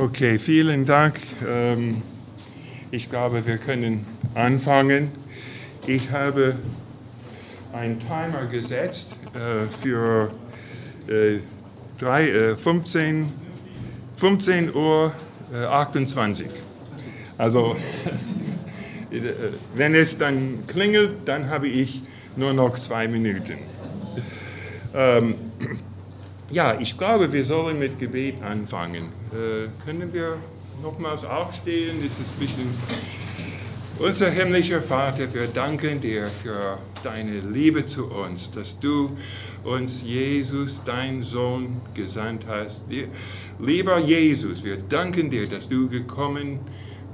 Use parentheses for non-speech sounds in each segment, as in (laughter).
Okay, vielen Dank. Ähm, ich glaube, wir können anfangen. Ich habe einen Timer gesetzt äh, für 15, 15 Uhr 28. Also, (laughs) wenn es dann klingelt, dann habe ich nur noch zwei Minuten. Ja, ich glaube, wir sollen mit Gebet anfangen. Äh, können wir nochmals aufstehen? Das ist ein bisschen. Unser himmlischer Vater, wir danken dir für deine Liebe zu uns, dass du uns Jesus, dein Sohn, gesandt hast. Lieber Jesus, wir danken dir, dass du gekommen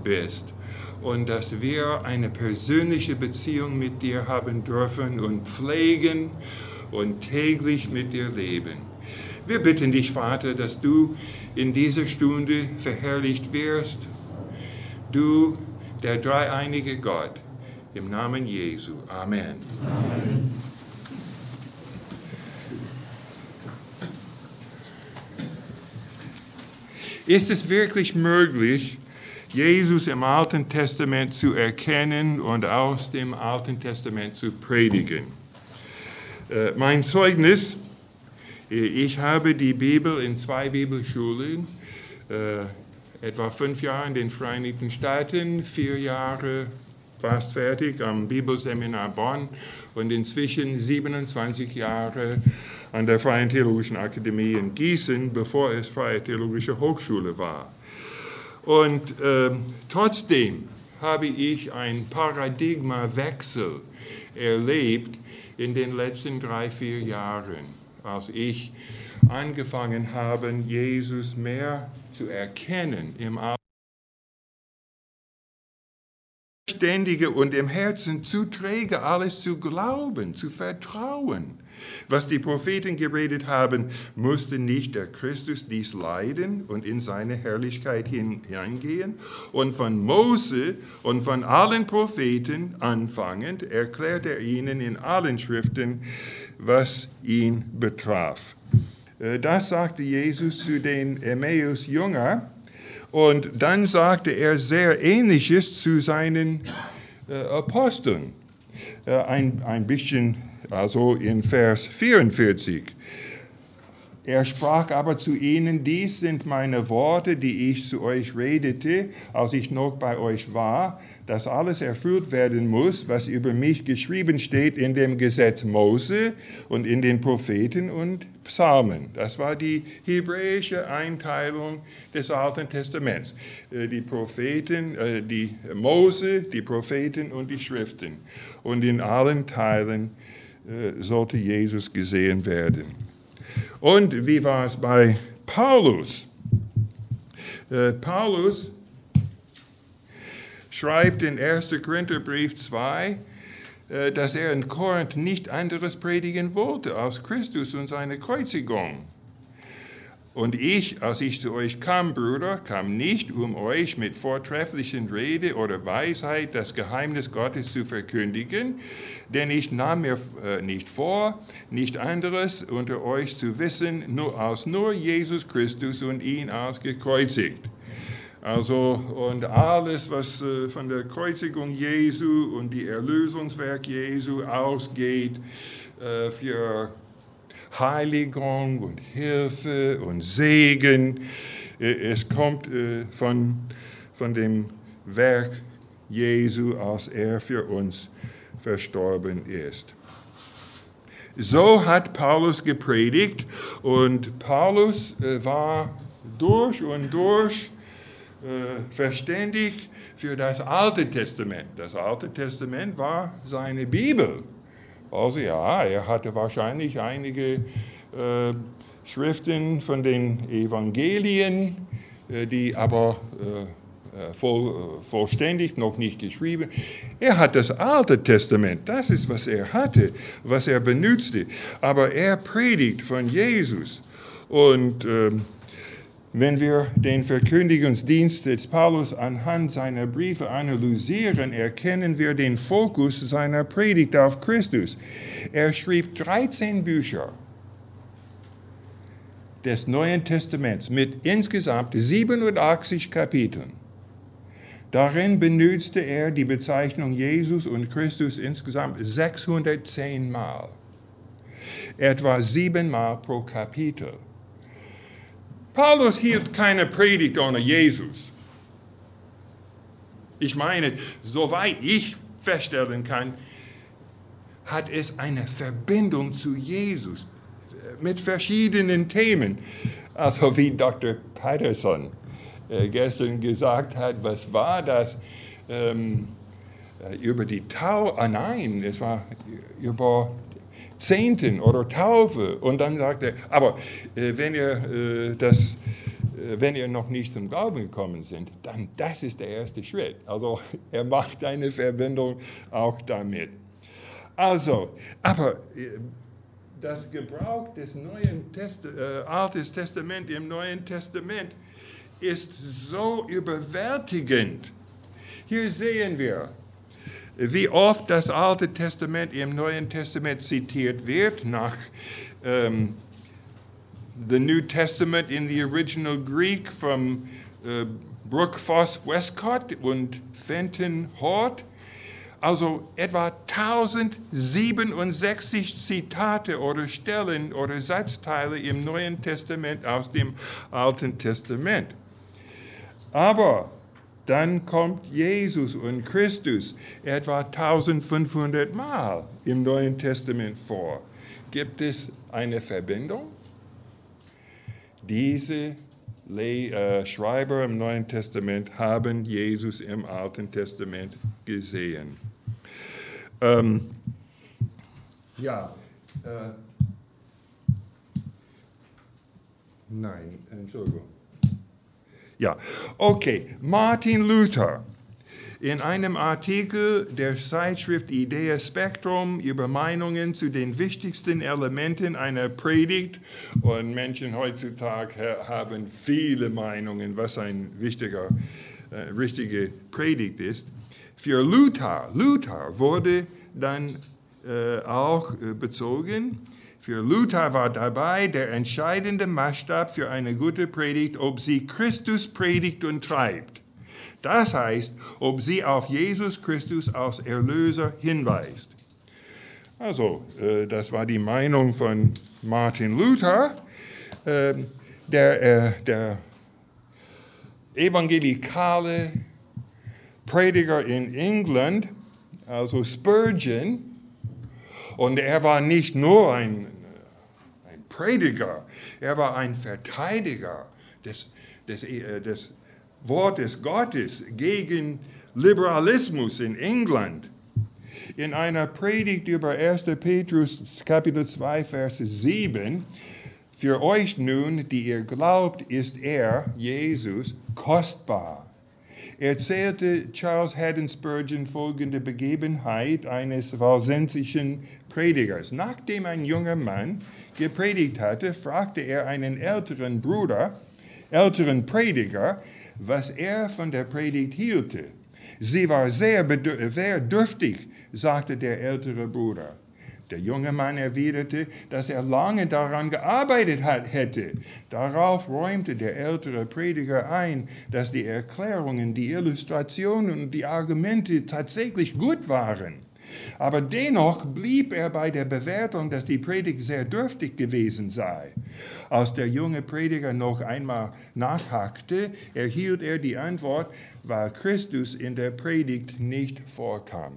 bist und dass wir eine persönliche Beziehung mit dir haben dürfen und pflegen und täglich mit dir leben. Wir bitten dich, Vater, dass du in dieser Stunde verherrlicht wirst. Du, der dreieinige Gott, im Namen Jesu. Amen. Amen. Ist es wirklich möglich, Jesus im Alten Testament zu erkennen und aus dem Alten Testament zu predigen? Äh, mein Zeugnis ich habe die Bibel in zwei Bibelschulen, äh, etwa fünf Jahre in den Vereinigten Staaten, vier Jahre fast fertig am Bibelseminar Bonn und inzwischen 27 Jahre an der Freien Theologischen Akademie in Gießen, bevor es Freie Theologische Hochschule war. Und äh, trotzdem habe ich einen Paradigmawechsel erlebt in den letzten drei, vier Jahren als ich angefangen habe, Jesus mehr zu erkennen im Ständige und im Herzen zu träge, alles zu glauben, zu vertrauen. Was die Propheten geredet haben, musste nicht der Christus dies leiden und in seine Herrlichkeit hineingehen. Und von Mose und von allen Propheten anfangend erklärt er ihnen in allen Schriften, was ihn betraf. Äh, das sagte Jesus zu den Emmaus-Jünger. Und dann sagte er sehr Ähnliches zu seinen äh, Aposteln. Äh, ein, ein bisschen, also in Vers 44. Er sprach aber zu ihnen, dies sind meine Worte, die ich zu euch redete, als ich noch bei euch war, dass alles erfüllt werden muss, was über mich geschrieben steht in dem Gesetz Mose und in den Propheten und Psalmen. Das war die hebräische Einteilung des Alten Testaments. Äh, die Propheten, äh, die Mose, die Propheten und die Schriften. Und in allen Teilen äh, sollte Jesus gesehen werden. Und wie war es bei Paulus? Äh, Paulus schreibt in 1. Korintherbrief 2, äh, dass er in Korinth nicht anderes predigen wollte als Christus und seine Kreuzigung. Und ich, als ich zu euch kam, Brüder, kam nicht, um euch mit vortrefflichen Rede oder Weisheit das Geheimnis Gottes zu verkündigen, denn ich nahm mir äh, nicht vor, nicht anderes unter euch zu wissen, nur als nur Jesus Christus und ihn als gekreuzigt. Also, und alles, was äh, von der Kreuzigung Jesu und die Erlösungswerk Jesu ausgeht, äh, für Heiligung und Hilfe und Segen. Äh, es kommt äh, von, von dem Werk Jesu, als er für uns verstorben ist. So hat Paulus gepredigt und Paulus äh, war durch und durch verständig für das Alte Testament. Das Alte Testament war seine Bibel. Also ja, er hatte wahrscheinlich einige äh, Schriften von den Evangelien, äh, die aber äh, äh voll, äh, vollständig noch nicht geschrieben. Er hat das Alte Testament, das ist, was er hatte, was er benutzte. Aber er predigt von Jesus. Und ähm, wenn wir den Verkündigungsdienst des Paulus anhand seiner Briefe analysieren, erkennen wir den Fokus seiner Predigt auf Christus. Er schrieb 13 Bücher. des Neuen Testaments mit insgesamt 87 Kapiteln. Darin benutzte er die Bezeichnung Jesus und Christus insgesamt 610 Mal, etwa siebenmal pro Kapitel. Paulus hielt keine Predigt ohne Jesus. Ich meine, soweit ich feststellen kann, hat es eine Verbindung zu Jesus mit verschiedenen Themen. Also wie Dr. Patterson äh, gestern gesagt hat, was war das ähm, äh, über die Taufe? Ah, nein, es war über Zehnten oder Taufe. Und dann sagte er, aber äh, wenn ihr äh, das äh, wenn ihr noch nicht zum Glauben gekommen sind, dann das ist der erste Schritt. Also (laughs) er macht eine Verbindung auch damit. Also, aber äh, das Gebrauch des Neuen Test äh, Altes Testament im Neuen Testament ist so überwältigend. Hier sehen wir, wie oft das Alte Testament im Neuen Testament zitiert wird, nach ähm, the New Testament in the original Greek from äh, Brooke Foss Westcott und Fenton Hort. Also etwa 1067 Zitate oder Stellen oder Satzteile im Neuen Testament aus dem Alten Testament. Aber dann kommt Jesus und Christus etwa 1500 Mal im Neuen Testament vor. Gibt es eine Verbindung? Diese äh, Schreiber im Neuen Testament haben Jesus im Alten Testament gesehen. Ähm, ja, äh, nein, Entschuldigung. Ja, okay. Martin Luther in einem Artikel der Zeitschrift Idea Spektrum über Meinungen zu den wichtigsten Elementen einer Predigt. Und Menschen heutzutage haben viele Meinungen, was ein wichtiger, äh, richtige Predigt ist. Für Luther, Luther wurde dann äh, auch äh, bezogen. Für Luther war dabei der entscheidende Maßstab für eine gute Predigt, ob sie Christus predigt und treibt. Das heißt, ob sie auf Jesus Christus als Erlöser hinweist. Also, äh, das war die Meinung von Martin Luther, äh, der, äh, der evangelikale Prediger in England, also Spurgeon, und er war nicht nur ein Prediger, er war ein Verteidiger des, des, äh, des Wortes Gottes gegen Liberalismus in England. In einer Predigt über 1. Petrus Kapitel 2, Vers 7, für euch nun, die ihr glaubt, ist er, Jesus, kostbar. Erzählte Charles Haddon Spurgeon folgende Begebenheit eines walsensischen Predigers. Nachdem ein junger Mann gepredigt hatte, fragte er einen älteren Bruder, älteren Prediger, was er von der Predigt hielte. Sie war sehr, sehr dürftig, sagte der ältere Bruder. Der junge Mann erwiderte, dass er lange daran gearbeitet hat, hätte. Darauf räumte der ältere Prediger ein, dass die Erklärungen, die Illustrationen und die Argumente tatsächlich gut waren. Aber dennoch blieb er bei der Bewertung, dass die Predigt sehr dürftig gewesen sei. Als der junge Prediger noch einmal nachhakte, erhielt er die Antwort, weil Christus in der Predigt nicht vorkam.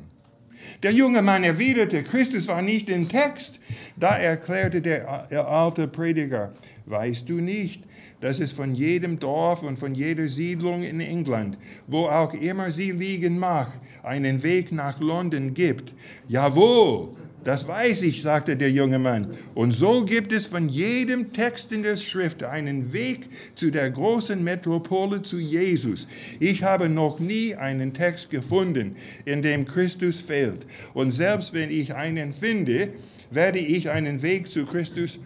Der junge Mann erwiderte, Christus war nicht im Text. Da erklärte der alte Prediger, weißt du nicht, dass es von jedem Dorf und von jeder Siedlung in England, wo auch immer sie liegen mag, einen Weg nach London gibt. Jawohl, das weiß ich, sagte der junge Mann. Und so gibt es von jedem Text in der Schrift einen Weg zu der großen Metropole zu Jesus. Ich habe noch nie einen Text gefunden, in dem Christus fehlt. Und selbst wenn ich einen finde, werde ich einen Weg zu Christus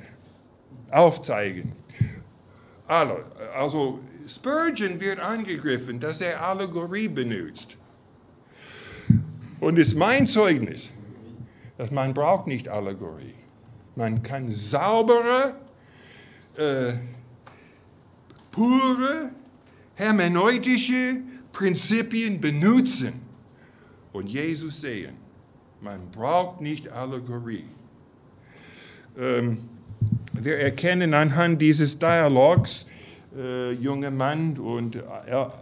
aufzeigen. Also Spurgeon wird angegriffen, dass er Allegorie benutzt. Und ist mein Zeugnis, dass man braucht nicht Allegorie. Man kann saubere äh, pure hermeneutische Prinzipien benutzen und Jesus sehen. Man braucht nicht Allegorie. Ähm, wir erkennen anhand dieses Dialogs, äh, junge Mann und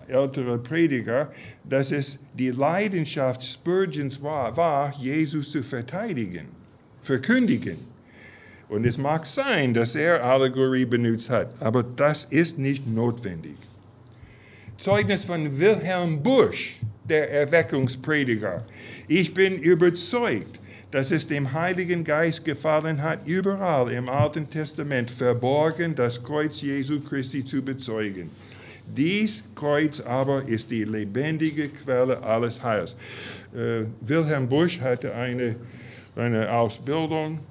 ältere Prediger, dass es die Leidenschaft Spurgeons war, war, Jesus zu verteidigen, verkündigen. Und es mag sein, dass er Allegorie benutzt hat, aber das ist nicht notwendig. Zeugnis von Wilhelm Busch, der Erweckungsprediger. Ich bin überzeugt, dass es dem Heiligen Geist gefallen hat, überall im Alten Testament verborgen das Kreuz Jesu Christi zu bezeugen. Dies Kreuz aber ist die lebendige Quelle alles Heils. Äh, Wilhelm Busch hatte eine, eine Ausbildung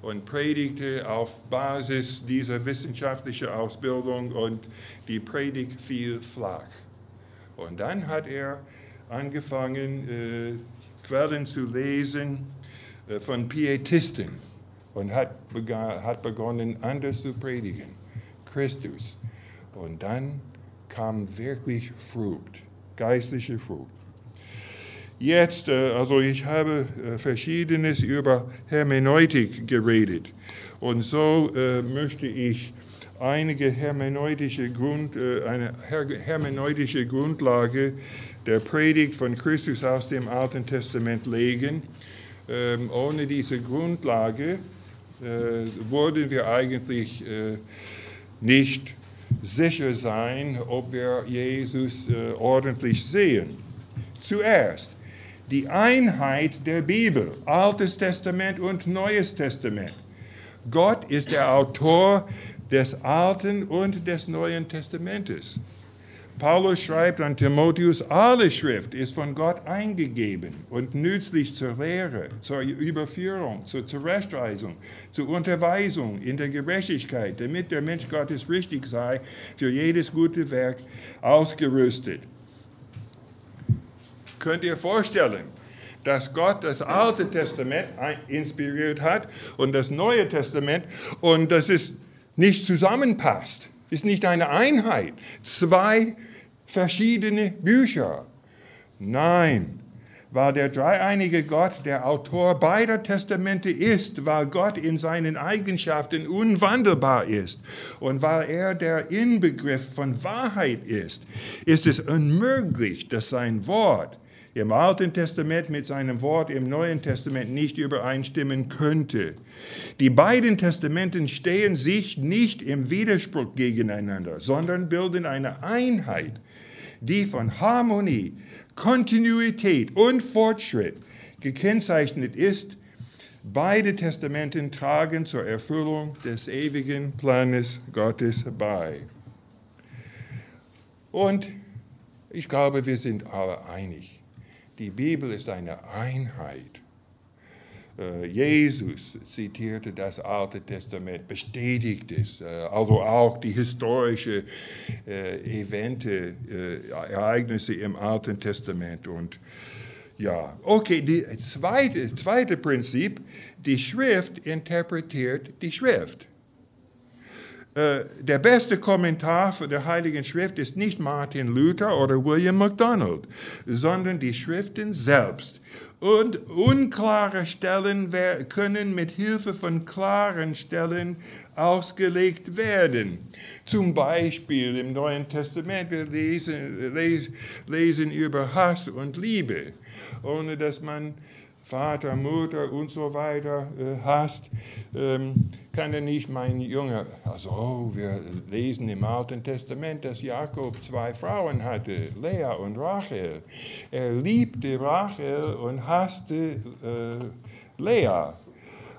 und predigte auf Basis dieser wissenschaftlichen Ausbildung und die Predigt fiel flach. Und dann hat er angefangen, äh, Quellen zu lesen von Pietisten und hat, hat begonnen, anders zu predigen. Christus. Und dann kam wirklich Frucht, geistliche Frucht. Jetzt, äh, also ich habe äh, verschiedenes über Hermeneutik geredet. Und so möchte ich einige hermeneutische Grund, eine hermeneutische Grundlage der Predigt von Christus aus dem Alten Testament legen ähm, ohne diese Grundlage äh, würden wir eigentlich äh, nicht sicher sein, ob wir Jesus äh, ordentlich sehen. Zuerst die Einheit der Bibel, Altes Testament und Neues Testament. Gott ist der Autor des Alten und des Neuen Testamentes. Paulus schreibt an Timotheus, alle Schrift ist von Gott eingegeben und nützlich zur Lehre, zur Überführung, zur Zurechtweisung, zur Unterweisung in der Gerechtigkeit, damit der Mensch Gottes richtig sei, für jedes gute Werk ausgerüstet. Könnt ihr vorstellen, dass Gott das Alte Testament inspiriert hat und das Neue Testament und dass es nicht zusammenpasst? Ist nicht eine Einheit, zwei verschiedene Bücher. Nein, weil der dreieinige Gott der Autor beider Testamente ist, weil Gott in seinen Eigenschaften unwandelbar ist und weil er der Inbegriff von Wahrheit ist, ist es unmöglich, dass sein Wort im Alten Testament mit seinem Wort im Neuen Testament nicht übereinstimmen könnte. Die beiden Testamenten stehen sich nicht im Widerspruch gegeneinander, sondern bilden eine Einheit, die von Harmonie, Kontinuität und Fortschritt gekennzeichnet ist. Beide Testamenten tragen zur Erfüllung des ewigen Planes Gottes bei. Und ich glaube, wir sind alle einig. Die Bibel ist eine Einheit. Äh, Jesus zitierte das Alte Testament, bestätigt es, äh, also auch die historischen äh, Evente, Ereignisse im Alten Testament. Und ja, okay, das zweite, zweite Prinzip, die Schrift interpretiert die Schrift. Der beste Kommentar für die Heiligen Schrift ist nicht Martin Luther oder William MacDonald, sondern die Schriften selbst. Und unklare Stellen können mit Hilfe von klaren Stellen ausgelegt werden. Zum Beispiel im Neuen Testament, wir lesen, lesen über Hass und Liebe, ohne dass man Vater, Mutter und so weiter äh, hast, ähm, kann er nicht mein Junge, also oh, wir lesen im Alten Testament, dass Jakob zwei Frauen hatte, Lea und Rachel. Er liebte Rachel und hasste äh, Lea.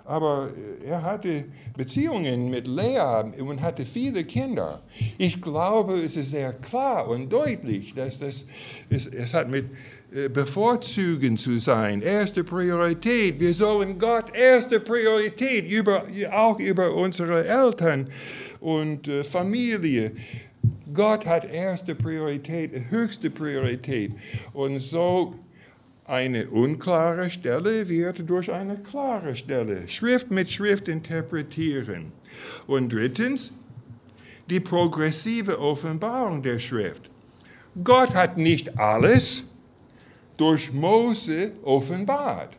Aber er hatte Beziehungen mit Lea und hatte viele Kinder. Ich glaube, es ist sehr klar und deutlich, dass das, es, es hat mit bevorzugen zu sein. Erste Priorität. Wir sollen Gott erste Priorität über, auch über unsere Eltern und äh, Familie. Gott hat erste Priorität, höchste Priorität. Und so eine unklare Stelle wird durch eine klare Stelle, Schrift mit Schrift interpretieren. Und drittens, die progressive Offenbarung der Schrift. Gott hat nicht alles durch Mose offenbart.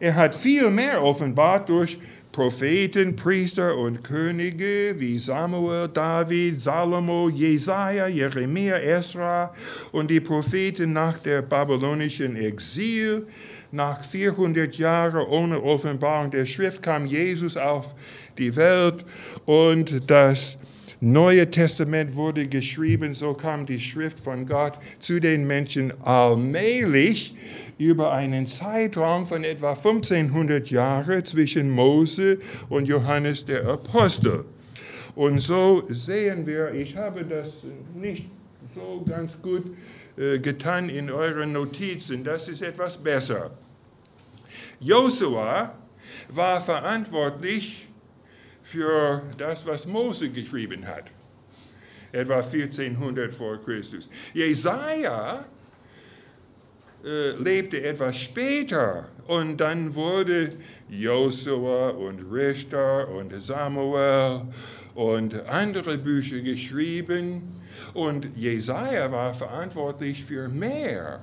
Er hat viel mehr offenbart durch Propheten, Priester und Könige wie Samuel, David, Salomo, Jesaja, Jeremia, Esra und die Propheten nach der babylonischen Exil. Nach 400 Jahren ohne Offenbarung der Schrift kam Jesus auf die Welt und das Neue Testament wurde geschrieben, so kam die Schrift von Gott zu den Menschen allmählich über einen Zeitraum von etwa 1500 Jahren zwischen Mose und Johannes der Apostel. Und so sehen wir, ich habe das nicht so ganz gut äh, getan in euren Notizen, das ist etwas besser. Josua war verantwortlich für das, was Mose geschrieben hat, etwa 1400 vor Christus. Jesaja äh, lebte etwas später und dann wurde Josua und Richter und Samuel und andere Bücher geschrieben. Und Jesaja war verantwortlich für mehr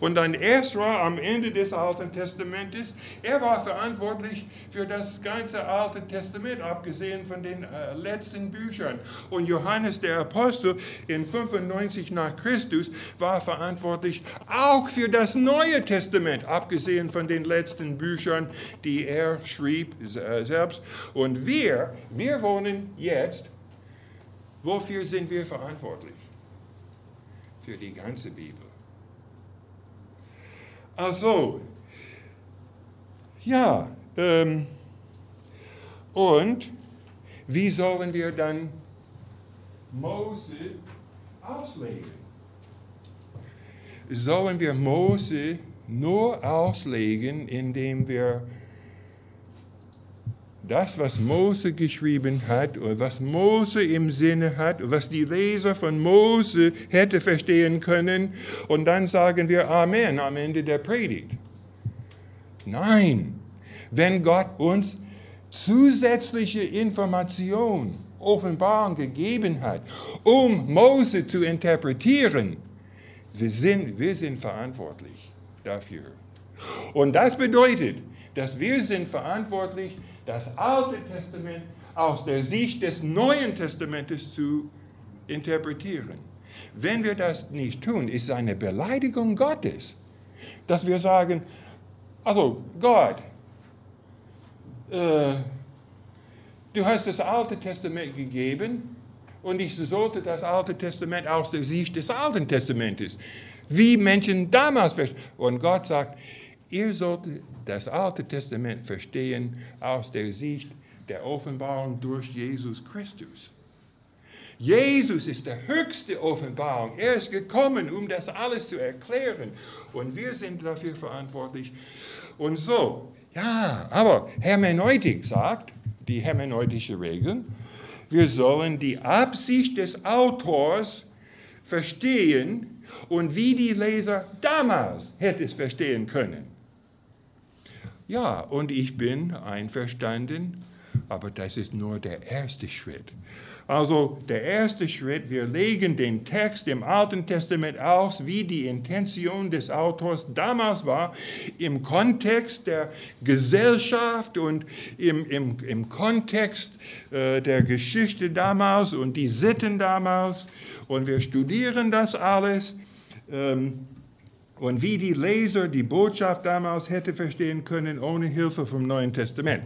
und dann Esra am Ende des Alten Testamentes, er war verantwortlich für das ganze Alte Testament, abgesehen von den äh, letzten Büchern. Und Johannes der Apostel in 95 nach Christus war verantwortlich auch für das Neue Testament, abgesehen von den letzten Büchern, die er schrieb äh, selbst. Und wir, wir wohnen jetzt, wofür sind wir verantwortlich? Für die ganze Bibel. Also, ja, ähm, und wie sollen wir dann Mose auslegen? Sollen wir Mose nur auslegen, indem wir das, was Mose geschrieben hat oder was Mose im Sinne hat, was die Leser von Mose hätte verstehen können, und dann sagen wir Amen am Ende der Predigt. Nein, wenn Gott uns zusätzliche Information, Offenbarung gegeben hat, um Mose zu interpretieren, wir sind, wir sind verantwortlich dafür. Und das bedeutet, dass wir sind verantwortlich sind, das Alte Testament aus der Sicht des Neuen Testamentes zu interpretieren. Wenn wir das nicht tun, ist es eine Beleidigung Gottes, dass wir sagen, also Gott, äh, du hast das Alte Testament gegeben und ich sollte das Alte Testament aus der Sicht des Alten Testamentes, wie Menschen damals verstehen. Und Gott sagt, ihr solltet das Alte Testament verstehen aus der Sicht der Offenbarung durch Jesus Christus. Jesus ist der höchste Offenbarung. Er ist gekommen, um das alles zu erklären. Und wir sind dafür verantwortlich. Und so, ja, aber Hermeneutik sagt, die hermeneutische Regeln, wir sollen die Absicht des Autors verstehen und wie die Leser damals hätte es verstehen können. Ja, und ich bin einverstanden, aber das ist nur der erste Schritt. Also der erste Schritt, wir legen den Text im Alten Testament aus, wie die Intention des Autors damals war, im Kontext der Gesellschaft und im, im, im Kontext äh, der Geschichte damals und die Sitten damals. Und wir studieren das alles. Ähm, und wie die Leser die Botschaft damals hätte verstehen können ohne Hilfe vom Neuen Testament.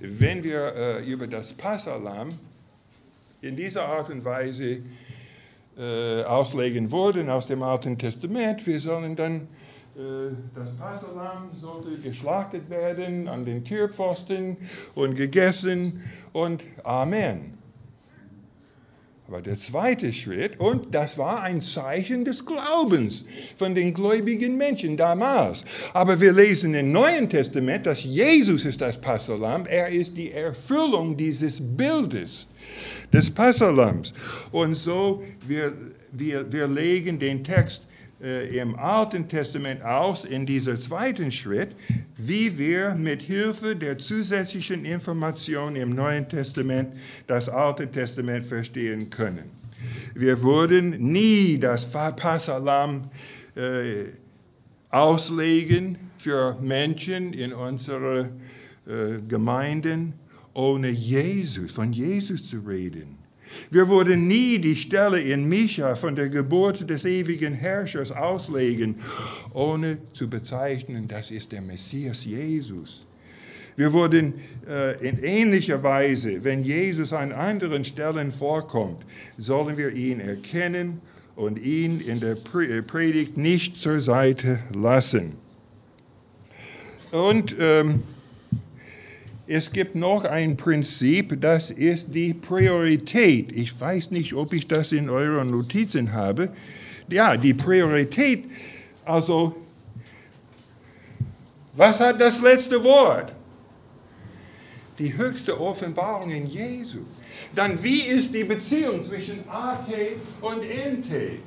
Wenn wir äh, über das Passalam in dieser Art und Weise äh, auslegen würden aus dem Alten Testament, wir sollen dann äh, das Passalam sollte geschlachtet werden an den Türpfosten und gegessen und Amen. Aber der zweite Schritt, und das war ein Zeichen des Glaubens von den gläubigen Menschen damals. Aber wir lesen im Neuen Testament, dass Jesus ist das Passalam, er ist die Erfüllung dieses Bildes des Passalams. Und so, wir, wir, wir legen den Text im Alten Testament aus in dieser zweiten Schritt, wie wir mit Hilfe der zusätzlichen Information im Neuen Testament das Alte Testament verstehen können. Wir würden nie das Passalam äh, auslegen für Menschen in unseren äh, Gemeinden, ohne Jesus, von Jesus zu reden. Wir würden nie die Stelle in Micha von der Geburt des ewigen Herrschers auslegen, ohne zu bezeichnen, das ist der Messias Jesus. Wir würden äh, in ähnlicher Weise, wenn Jesus an anderen Stellen vorkommt, sollen wir ihn erkennen und ihn in der äh, Predigt nicht zur Seite lassen. Und ähm, es gibt noch ein Prinzip, das ist die Priorität. Ich weiß nicht, ob ich das in euren Notizen habe. Ja, die Priorität, also, was hat das letzte Wort? Die höchste Offenbarung in Jesu. Dann, wie ist die Beziehung zwischen AT und NT?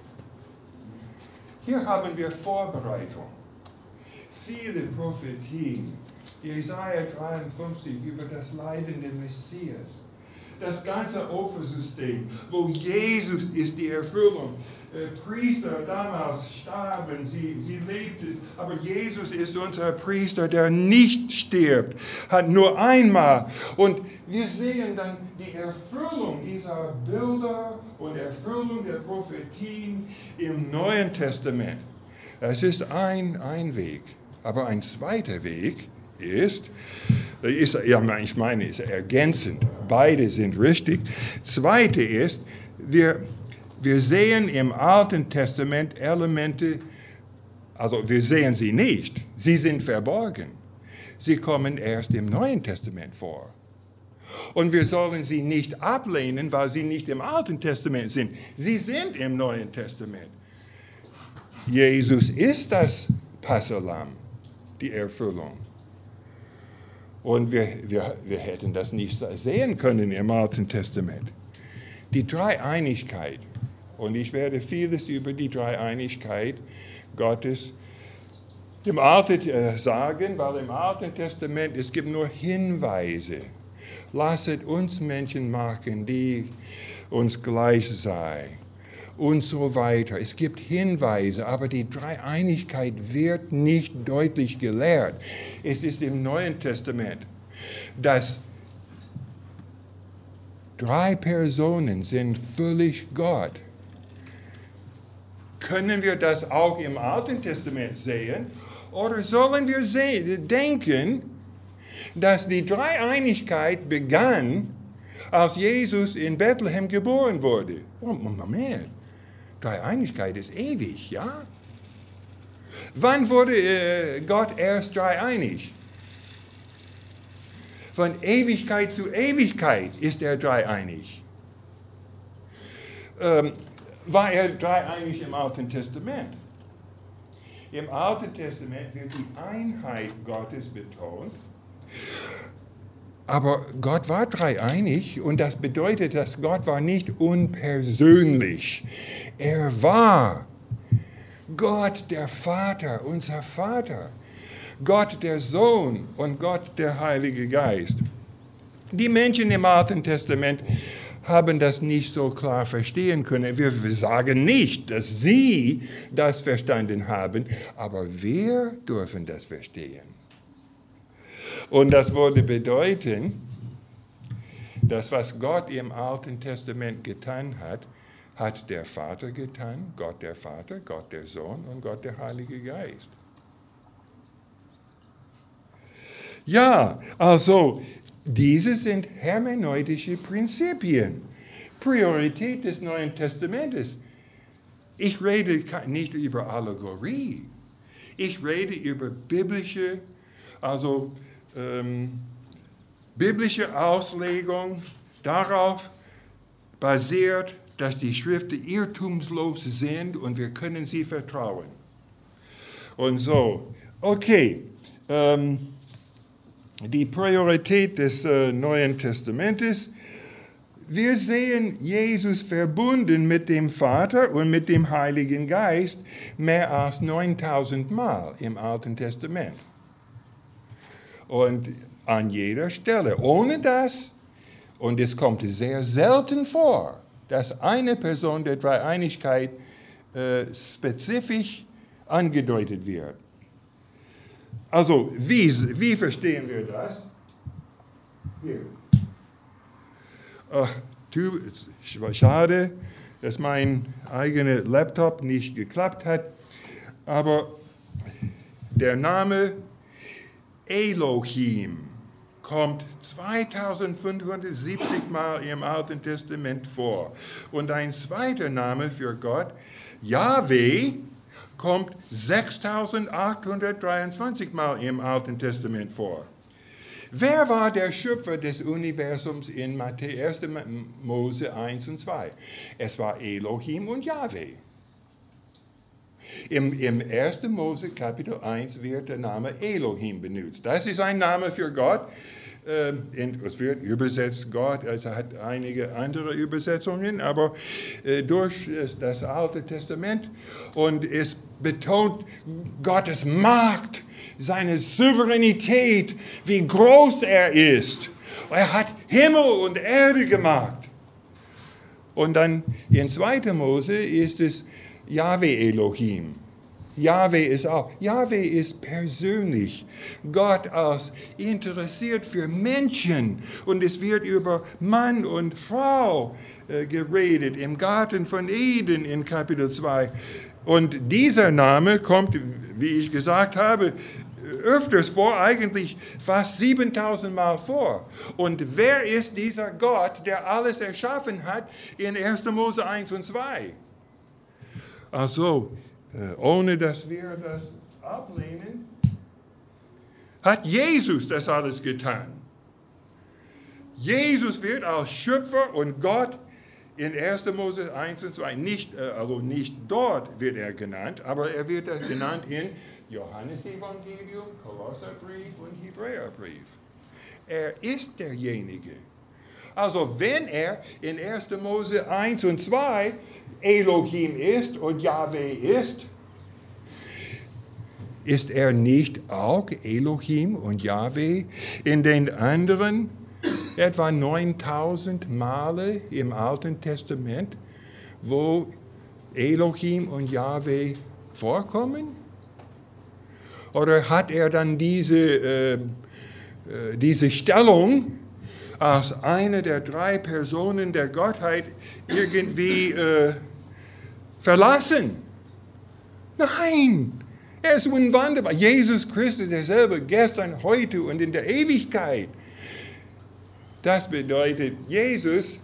Hier haben wir Vorbereitung. Viele Prophetien Jesaja 53 über das leidende Messias. Das ganze Opfersystem, wo Jesus ist die Erfüllung. Äh, Priester damals starben, sie, sie lebten, aber Jesus ist unser Priester, der nicht stirbt, hat nur einmal. Und wir sehen dann die Erfüllung dieser Bilder und Erfüllung der Prophetien im Neuen Testament. Es ist ein, ein Weg, aber ein zweiter Weg ist, ist ja, ich meine, ist ergänzend. Beide sind richtig. Zweite ist, wir, wir sehen im Alten Testament Elemente, also wir sehen sie nicht, sie sind verborgen. Sie kommen erst im Neuen Testament vor. Und wir sollen sie nicht ablehnen, weil sie nicht im Alten Testament sind. Sie sind im Neuen Testament. Jesus ist das Passalam, die Erfüllung. Und wir, wir, wir hätten das nicht sehen können im Alten Testament. Die Dreieinigkeit. Und ich werde vieles über die Dreieinigkeit Gottes im Alten äh, sagen, weil im Alten Testament es gibt nur Hinweise. Lasset uns Menschen machen, die uns gleich seien und so weiter. Es gibt Hinweise, aber die Dreieinigkeit wird nicht deutlich gelehrt. Es ist im Neuen Testament, dass drei Personen sind völlig Gott. Können wir das auch im Alten Testament sehen? Oder sollen wir sehen, denken, dass die Dreieinigkeit begann, als Jesus in Bethlehem geboren wurde? Oh, Moment. Dreieinigkeit ist ewig, ja? Wann wurde äh, Gott erst dreieinig? Von Ewigkeit zu Ewigkeit ist er dreieinig. Ähm, war er dreieinig im Alten Testament? Im Alten Testament wird die Einheit Gottes betont aber Gott war dreieinig und das bedeutet, dass Gott war nicht unpersönlich. Er war Gott der Vater, unser Vater. Gott der Sohn und Gott der Heilige Geist. Die Menschen im Alten Testament haben das nicht so klar verstehen können. Wir sagen nicht, dass sie das verstanden haben, aber wir dürfen das verstehen. Und das würde bedeuten, dass was Gott im Alten Testament getan hat, hat der Vater getan, Gott der Vater, Gott der Sohn und Gott der Heilige Geist. Ja, also diese sind hermeneutische Prinzipien, Priorität des Neuen Testamentes. Ich rede nicht über Allegorie, ich rede über biblische, also ähm, biblische Auslegung darauf basiert, dass die Schriften irrtumslos sind und wir können sie vertrauen. Und so, okay, ähm, die Priorität des äh, Neuen Testamentes. wir sehen Jesus verbunden mit dem Vater und mit dem Heiligen Geist mehr als 9000 Mal im Alten Testament. Und an jeder Stelle. Ohne das, und es kommt sehr selten vor, dass eine Person der Dreieinigkeit äh, spezifisch angedeutet wird. Also, wie, wie verstehen wir das? Hier. Ach, schade, dass mein eigener Laptop nicht geklappt hat, aber der Name Elohim kommt 2570 Mal im Alten Testament vor. Und ein zweiter Name für Gott, Yahweh, kommt 6823 Mal im Alten Testament vor. Wer war der Schöpfer des Universums in 1. Mose 1 und 2? Es war Elohim und Yahweh. Im, Im 1. Mose Kapitel 1 wird der Name Elohim benutzt. Das ist ein Name für Gott. Ähm, es wird übersetzt Gott, also hat einige andere Übersetzungen, aber äh, durch das Alte Testament und es betont Gottes Macht seine Souveränität, wie groß er ist. Er hat Himmel und Erde gemacht. Und dann in 2. Mose ist es Yahweh Elohim. Yahweh ist auch, Yahweh ist persönlich. Gott als interessiert für Menschen. Und es wird über Mann und Frau äh, geredet im Garten von Eden in Kapitel 2. Und dieser Name kommt, wie ich gesagt habe, öfters vor, eigentlich fast 7000 Mal vor. Und wer ist dieser Gott, der alles erschaffen hat in 1. Mose 1 und 2? Also, ohne dass wir das ablehnen, hat Jesus das alles getan. Jesus wird als Schöpfer und Gott in 1. Mose 1 und 2 nicht, also nicht dort wird er genannt, aber er wird genannt in Johannesevangelium, Kolosserbrief und Hebräerbrief. Er ist derjenige. Also wenn er in 1. Mose 1 und 2 Elohim ist und Yahweh ist, ist er nicht auch Elohim und Yahweh in den anderen etwa 9000 Male im Alten Testament, wo Elohim und Yahweh vorkommen? Oder hat er dann diese, äh, äh, diese Stellung als eine der drei Personen der Gottheit irgendwie äh, verlassen? Nein, er ist unwandelbar. Jesus Christus derselbe, gestern, heute und in der Ewigkeit. Das bedeutet, Jesus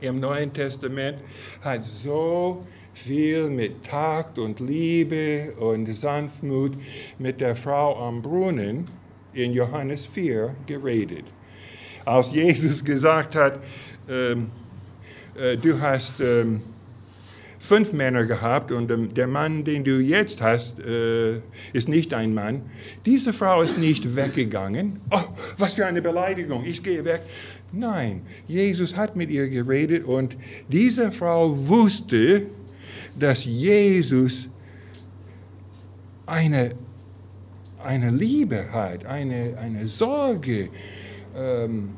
im Neuen Testament hat so viel mit Takt und Liebe und Sanftmut mit der Frau am Brunnen in Johannes 4 geredet. Als Jesus gesagt hat, ähm, äh, du hast ähm, fünf Männer gehabt und ähm, der Mann, den du jetzt hast, äh, ist nicht ein Mann. Diese Frau ist nicht weggegangen. Oh, was für eine Beleidigung, ich gehe weg. Nein, Jesus hat mit ihr geredet und diese Frau wusste, dass Jesus eine, eine Liebe hat, eine, eine Sorge. Ähm,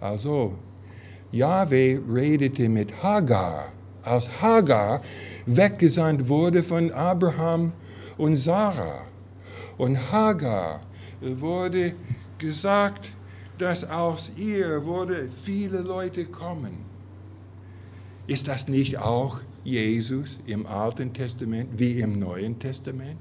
also, Yahweh redete mit Hagar, als Hagar weggesandt wurde von Abraham und Sarah. Und Hagar wurde gesagt, dass aus ihr wurde viele Leute kommen. Ist das nicht auch Jesus im Alten Testament wie im Neuen Testament?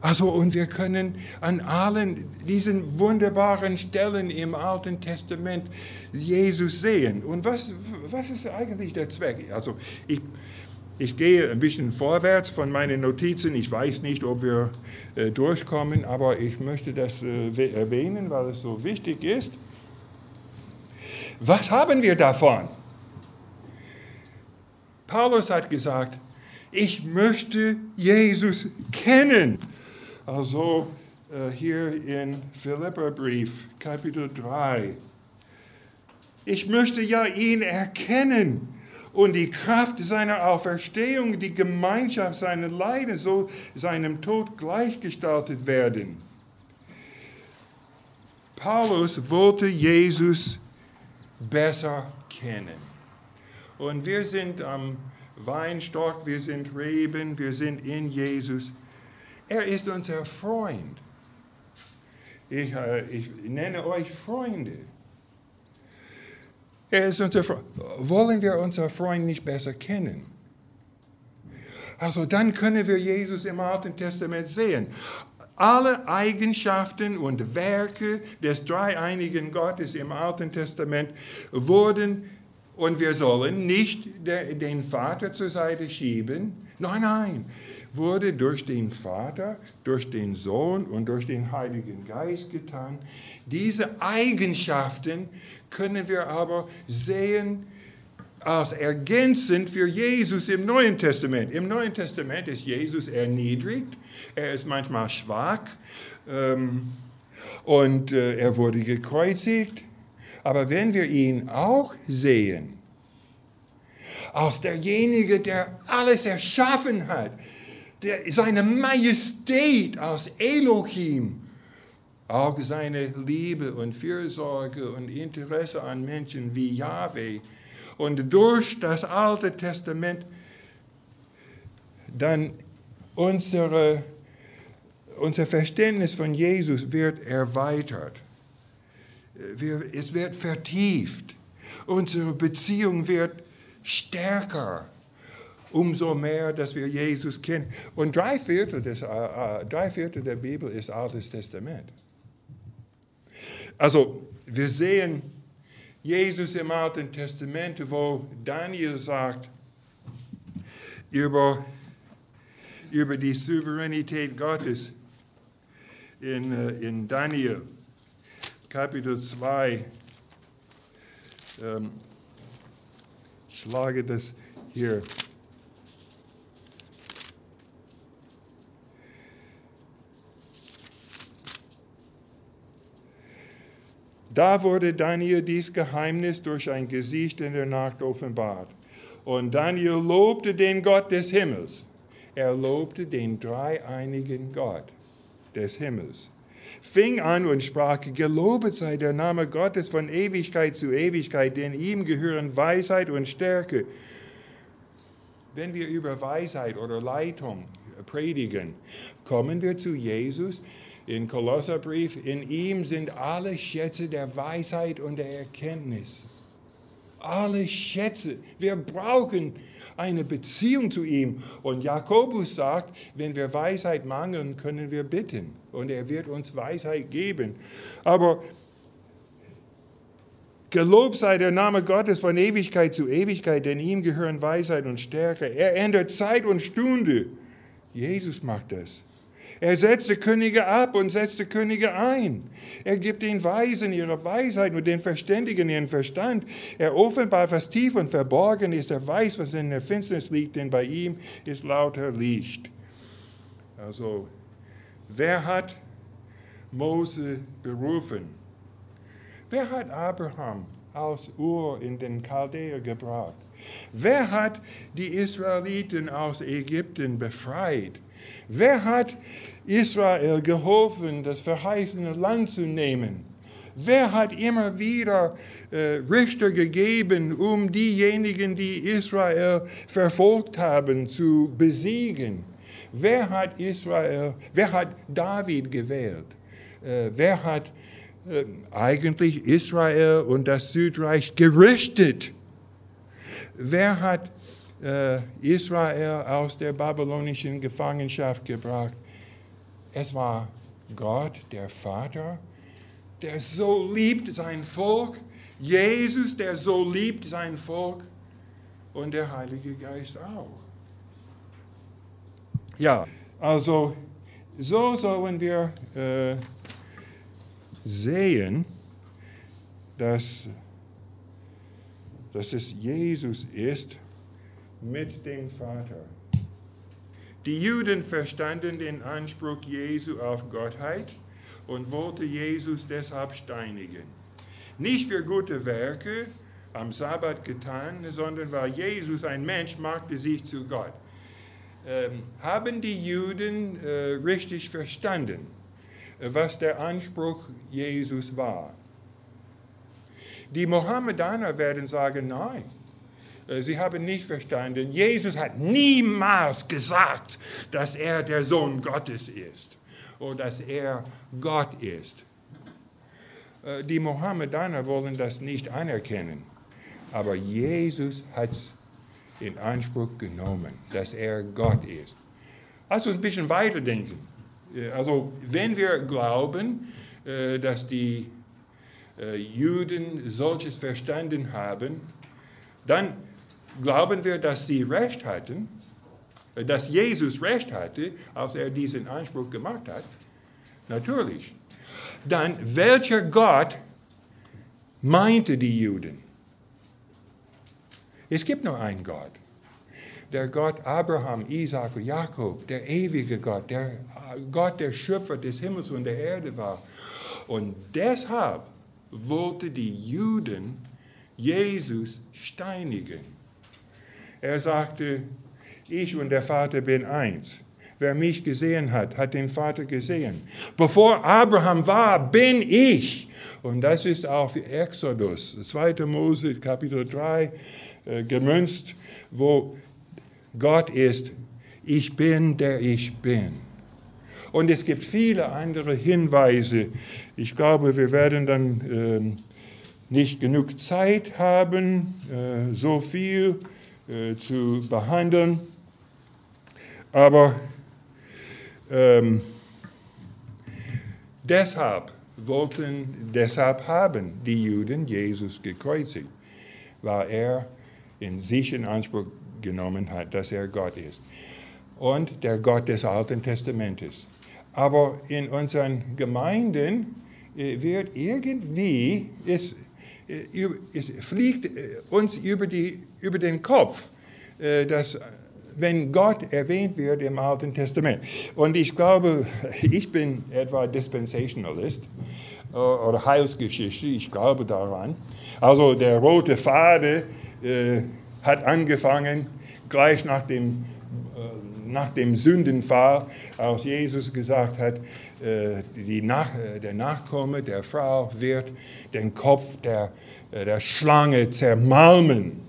Also, und wir können an allen diesen wunderbaren Stellen im Alten Testament Jesus sehen. Und was, was ist eigentlich der Zweck? Also, ich, ich gehe ein bisschen vorwärts von meinen Notizen. Ich weiß nicht, ob wir äh, durchkommen, aber ich möchte das äh, erwähnen, weil es so wichtig ist. Was haben wir davon? Paulus hat gesagt, ich möchte Jesus kennen. Also äh, hier in Philipperbrief, Kapitel 3. Ich möchte ja ihn erkennen und die Kraft seiner Auferstehung, die Gemeinschaft seiner Leiden, so seinem Tod gleichgestaltet werden. Paulus wollte Jesus besser kennen. Und wir sind am Weinstock, wir sind Reben, wir sind in Jesus. Er ist unser Freund. Ich, äh, ich nenne euch Freunde. Er ist unser Freund. Wollen wir unseren Freund nicht besser kennen? Also dann können wir Jesus im Alten Testament sehen. Alle Eigenschaften und Werke des dreieinigen Gottes im Alten Testament wurden, und wir sollen nicht den Vater zur Seite schieben. Nein, nein, wurde durch den Vater, durch den Sohn und durch den Heiligen Geist getan. Diese Eigenschaften können wir aber sehen als ergänzend für Jesus im Neuen Testament. Im Neuen Testament ist Jesus erniedrigt, er ist manchmal schwach ähm, und äh, er wurde gekreuzigt. Aber wenn wir ihn auch sehen, als derjenige, der alles erschaffen hat, der, seine Majestät als Elohim, auch seine Liebe und Fürsorge und Interesse an Menschen wie Yahweh. Und durch das Alte Testament dann unsere, unser Verständnis von Jesus wird erweitert. Es wird vertieft. Unsere Beziehung wird stärker umso mehr, dass wir Jesus kennen. Und drei Viertel, des, äh, äh, drei Viertel der Bibel ist Altes Testament. Also wir sehen Jesus im Alten Testament, wo Daniel sagt über, über die Souveränität Gottes in, äh, in Daniel Kapitel 2. Ähm, ich schlage das hier Da wurde Daniel dies Geheimnis durch ein Gesicht in der Nacht offenbart. Und Daniel lobte den Gott des Himmels. Er lobte den dreieinigen Gott des Himmels. Fing an und sprach, gelobet sei der Name Gottes von Ewigkeit zu Ewigkeit, denn ihm gehören Weisheit und Stärke. Wenn wir über Weisheit oder Leitung predigen, kommen wir zu Jesus, in Kolosserbrief, in ihm sind alle Schätze der Weisheit und der Erkenntnis. Alle Schätze. Wir brauchen eine Beziehung zu ihm. Und Jakobus sagt, wenn wir Weisheit mangeln, können wir bitten. Und er wird uns Weisheit geben. Aber Gelobt sei der Name Gottes von Ewigkeit zu Ewigkeit, denn ihm gehören Weisheit und Stärke. Er ändert Zeit und Stunde. Jesus macht das. Er setzte Könige ab und setzte Könige ein. Er gibt den Weisen ihre Weisheit und den Verständigen ihren Verstand. Er offenbart, was tief und verborgen ist. Er weiß, was in der Finsternis liegt, denn bei ihm ist lauter Licht. Also, wer hat Mose berufen? Wer hat Abraham aus Ur in den Chaldäer gebracht? Wer hat die Israeliten aus Ägypten befreit? Wer hat Israel geholfen, das verheißene Land zu nehmen? Wer hat immer wieder äh, Richter gegeben, um diejenigen, die Israel verfolgt haben, zu besiegen? Wer hat Israel, wer hat David gewählt? Äh, wer hat äh, eigentlich Israel und das Südreich gerichtet? Wer hat Israel aus der babylonischen Gefangenschaft gebracht. Es war Gott, der Vater, der so liebt sein Volk, Jesus, der so liebt sein Volk und der Heilige Geist auch. Ja, also so sollen wir äh, sehen, dass, dass es Jesus ist, mit dem Vater. Die Juden verstanden den Anspruch Jesu auf Gottheit und wollten Jesus deshalb steinigen. Nicht für gute Werke am Sabbat getan, sondern weil Jesus, ein Mensch, machte sich zu Gott. Ähm, haben die Juden äh, richtig verstanden, was der Anspruch Jesus war? Die Mohammedaner werden sagen, nein, äh, Sie haben nicht verstanden, Jesus hat niemals gesagt, dass er der Sohn Gottes ist oder dass er Gott ist. Äh, die Mohammedaner wollen das nicht anerkennen, aber Jesus hat es in Anspruch genommen, dass er Gott ist. Lass uns ein bisschen weiterdenken. Äh, also, wenn wir glauben, dass die Juden solches verstanden haben, dann glauben wir, dass sie recht hatten, äh, dass Jesus recht hatte, als er diesen Anspruch gemacht hat? Natürlich. Dann, welcher Gott meinte die Juden? Es gibt nur einen Gott. Der Gott Abraham, Isaac und Jakob, der ewige Gott, der äh, Gott, der Schöpfer des Himmels und der Erde war. Und deshalb wollte die Juden Jesus steinigen. Er sagte, ich und der Vater bin eins. Wer mich gesehen hat, hat den Vater gesehen. Bevor Abraham war, bin ich. Und das ist auf Exodus, 2. Mose, Kapitel 3, äh, gemünzt, wo Gott ist, ich bin, der ich bin. Und es gibt viele andere Hinweise. Ich glaube, wir werden dann äh, nicht genug Zeit haben, äh, so viel äh, zu behandeln. Aber ähm, deshalb wollten, deshalb haben die Juden Jesus gekreuzigt, weil er in sich in Anspruch genommen hat, dass er Gott ist. Und der Gott des Alten Testamentes. Aber in unseren Gemeinden äh, wird irgendwie, es fliegt uns über die über den Kopf, äh, dass wenn Gott erwähnt wird im Alten Testament. Und ich glaube, (laughs) ich bin etwa Dispensationalist äh, oder Heilsgeschichte, ich glaube daran. Also der rote Faden äh, hat angefangen gleich nach dem, äh, nach dem Sündenfall, als Jesus gesagt hat, äh, nach, äh, der Nachkomme der Frau wird den Kopf der, der Schlange zermalmen.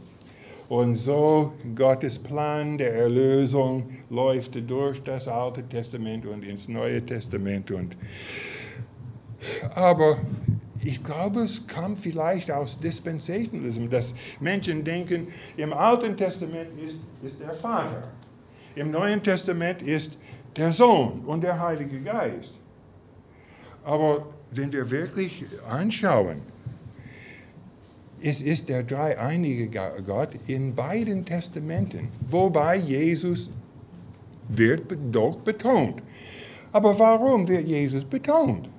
Und so Gottes Plan der Erlösung läuft durch das Alte Testament und ins Neue Testament. Und aber ich glaube, es kam vielleicht aus Dispensationalism, dass Menschen denken, im Alten Testament ist, ist der Vater, im Neuen Testament ist der Sohn und der Heilige Geist. Aber wenn wir wirklich anschauen, es ist der dreieinige Gott in beiden Testamenten, wobei Jesus wird doch betont. Aber warum wird Jesus betont?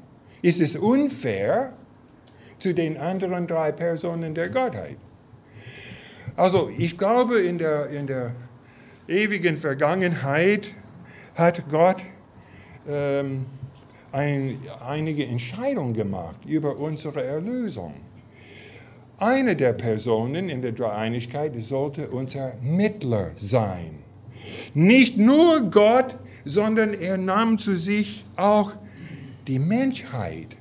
Ist es unfair zu den anderen drei Personen der Gottheit? Also ich glaube, in der, in der ewigen Vergangenheit hat Gott ähm, ein, einige Entscheidungen gemacht über unsere Erlösung. Eine der Personen in der Dreieinigkeit sollte unser Mittler sein. Nicht nur Gott, sondern er nahm zu sich auch die Menschheit,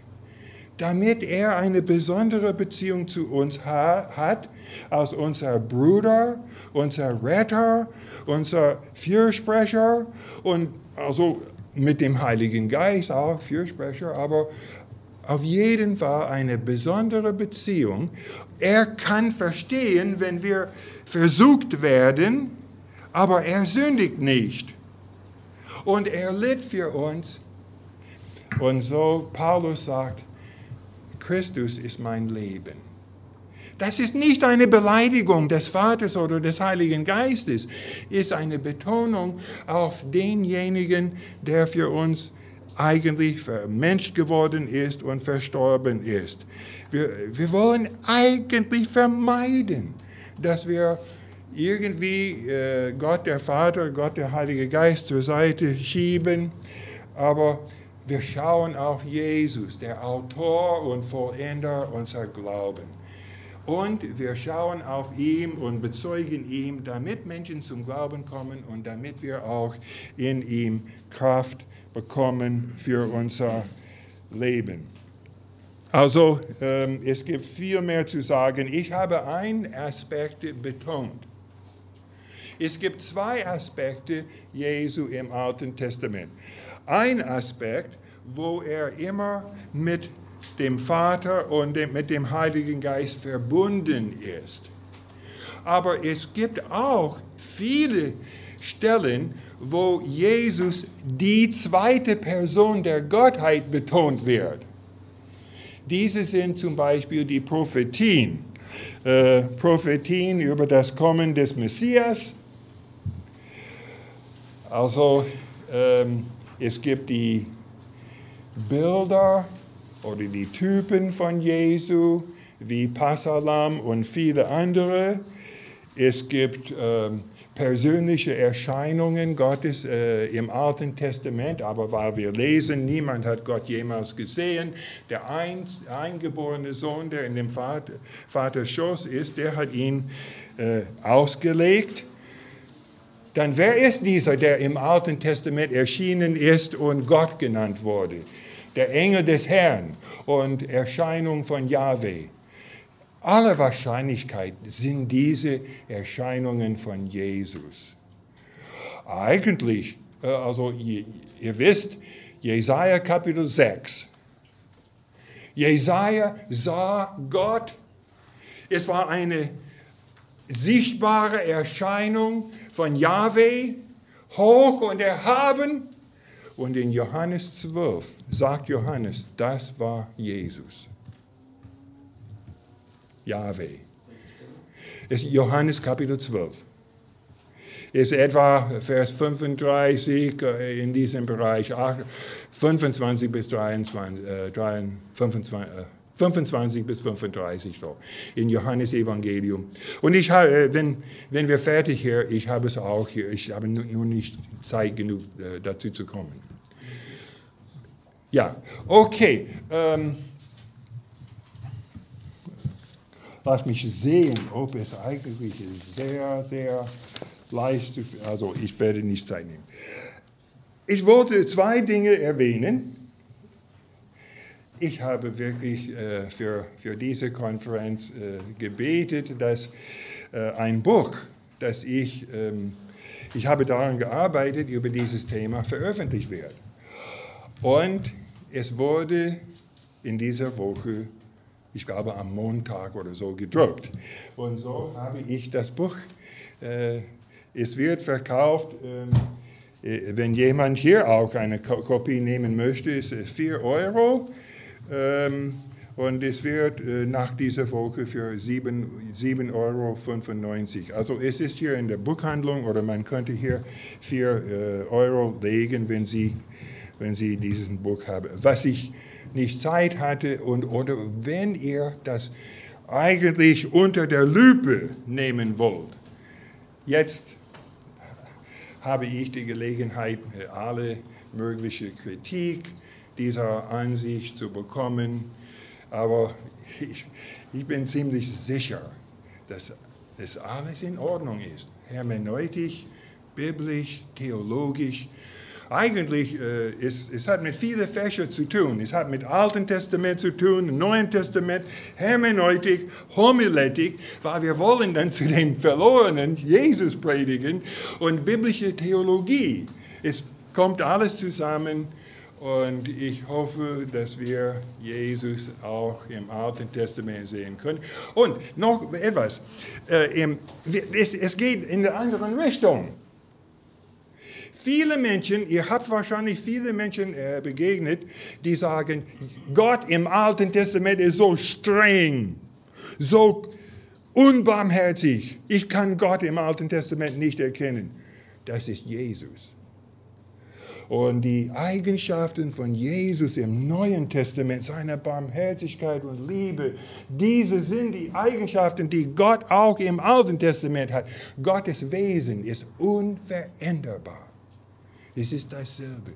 damit er eine besondere Beziehung zu uns ha hat als unser Bruder, unser Retter, unser Fürsprecher und also mit dem Heiligen Geist auch Fürsprecher, aber auf jeden Fall eine besondere Beziehung. Er kann verstehen, wenn wir versucht werden, aber er sündigt nicht. Und er litt für uns. Und so Paulus sagt, Christus ist mein Leben. Das ist nicht eine Beleidigung des Vaters oder des Heiligen Geistes, ist eine Betonung auf denjenigen, der für uns eigentlich Mensch geworden ist und verstorben ist. Wir, wir wollen eigentlich vermeiden, dass wir irgendwie äh, Gott der Vater, Gott der Heilige Geist zur Seite schieben, aber wir schauen auf Jesus, der Autor und Vollender unserer Glauben. Und wir schauen auf ihn und bezeugen ihn, damit Menschen zum Glauben kommen und damit wir auch in ihm Kraft bekommen für unser Leben. Also ähm, es gibt viel mehr zu sagen. Ich habe einen Aspekt betont. Es gibt zwei Aspekte Jesu im Alten Testament. Ein Aspekt, wo er immer mit dem Vater und mit dem Heiligen Geist verbunden ist. Aber es gibt auch viele Stellen, wo Jesus die zweite Person der Gottheit betont wird. Diese sind zum Beispiel die Prophetien. Äh, Prophetien über das Kommen des Messias. Also ähm, es gibt die Bilder oder die Typen von Jesu, wie Passalam und viele andere. Es gibt ähm, persönliche Erscheinungen Gottes äh, im Alten Testament, aber weil wir lesen, niemand hat Gott jemals gesehen. Der ein, eingeborene Sohn, der in dem Vater, Vaters Schoß ist, der hat ihn äh, ausgelegt. Dann wer ist dieser, der im Alten Testament erschienen ist und Gott genannt wurde? der Engel des Herrn und Erscheinung von Yahweh. Alle Wahrscheinlichkeit sind diese Erscheinungen von Jesus. Eigentlich, äh, also ihr wisst, Jesaja Kapitel 6. Jesaja sah Gott. Es war eine sichtbare Erscheinung von Yahweh, hoch und erhaben. Und in Johannes 12 sagt Johannes, das war Jesus. Yahweh. Ist Johannes Kapitel 12. Ist etwa Vers 35 äh, in diesem Bereich, 25 bis 23, äh, 25, 25 bis 35 so, in Johannes Evangelium. Und ich habe, äh, wenn, wenn wir fertig hier, ich habe es auch hier, ich habe nur nicht Zeit genug äh, dazu zu kommen. Ja, okay. Ähm, lass mich sehen, ob es eigentlich sehr, sehr leicht ist. Also ich werde nicht Zeit nehmen. Ich wollte zwei Dinge erwähnen ich habe wirklich äh, für, für diese Konferenz äh, gebetet, dass äh, ein Buch, das ich, ähm, ich habe daran gearbeitet, über dieses Thema veröffentlicht wird. Und es wurde in dieser Woche, ich glaube am Montag oder so, gedruckt. Und so habe ich das Buch, äh, es wird verkauft. Ähm, äh, wenn jemand hier auch eine Kopie nehmen möchte, ist es 4 Euro. Ähm, und es wird äh, nach dieser Woche für 7,95 Euro. Also es ist hier in der Buchhandlung oder man könnte hier 4 äh, Euro legen, wenn Sie, wenn Sie dieses Buch haben. Was ich nicht Zeit hatte und oder wenn ihr das eigentlich unter der Lupe nehmen wollt. Jetzt habe ich die Gelegenheit, äh, alle mögliche Kritik, dieser Ansicht zu bekommen. Aber ich, ich bin ziemlich sicher, dass es alles in Ordnung ist. Hermeneutisch, biblisch, theologisch. Eigentlich, äh, es, es hat mit vielen Fächern zu tun. Es hat mit Alten Testament zu tun, Neuen Testament, Hermeneutik, Homiletik, weil wir wollen dann zu den Verlorenen Jesus predigen und biblische Theologie. Es kommt alles zusammen und ich hoffe, dass wir Jesus auch im Alten Testament sehen können. Und noch etwas, äh, es, geht in eine andere Richtung. Viele Menschen, ihr habt wahrscheinlich viele Menschen äh, begegnet, die sagen, Gott im Alten Testament ist so streng, so unbarmherzig. Ich kann Gott im Alten Testament nicht erkennen. Das ist Jesus. Und die Eigenschaften von Jesus im Neuen Testament, seine Barmherzigkeit und Liebe, diese sind die Eigenschaften, die Gott auch im Alten Testament hat. Gottes Wesen ist unveränderbar. Es ist dasselbe.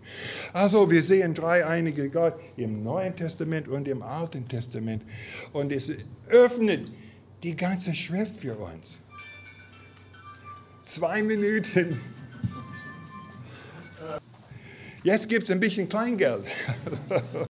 Also wir sehen dreieinige Gott im Neuen Testament und im Alten Testament. Und es öffnet die ganze Schrift für uns. Zwei Minuten. Jetzt gibt es ein bisschen Kleingeld. (laughs)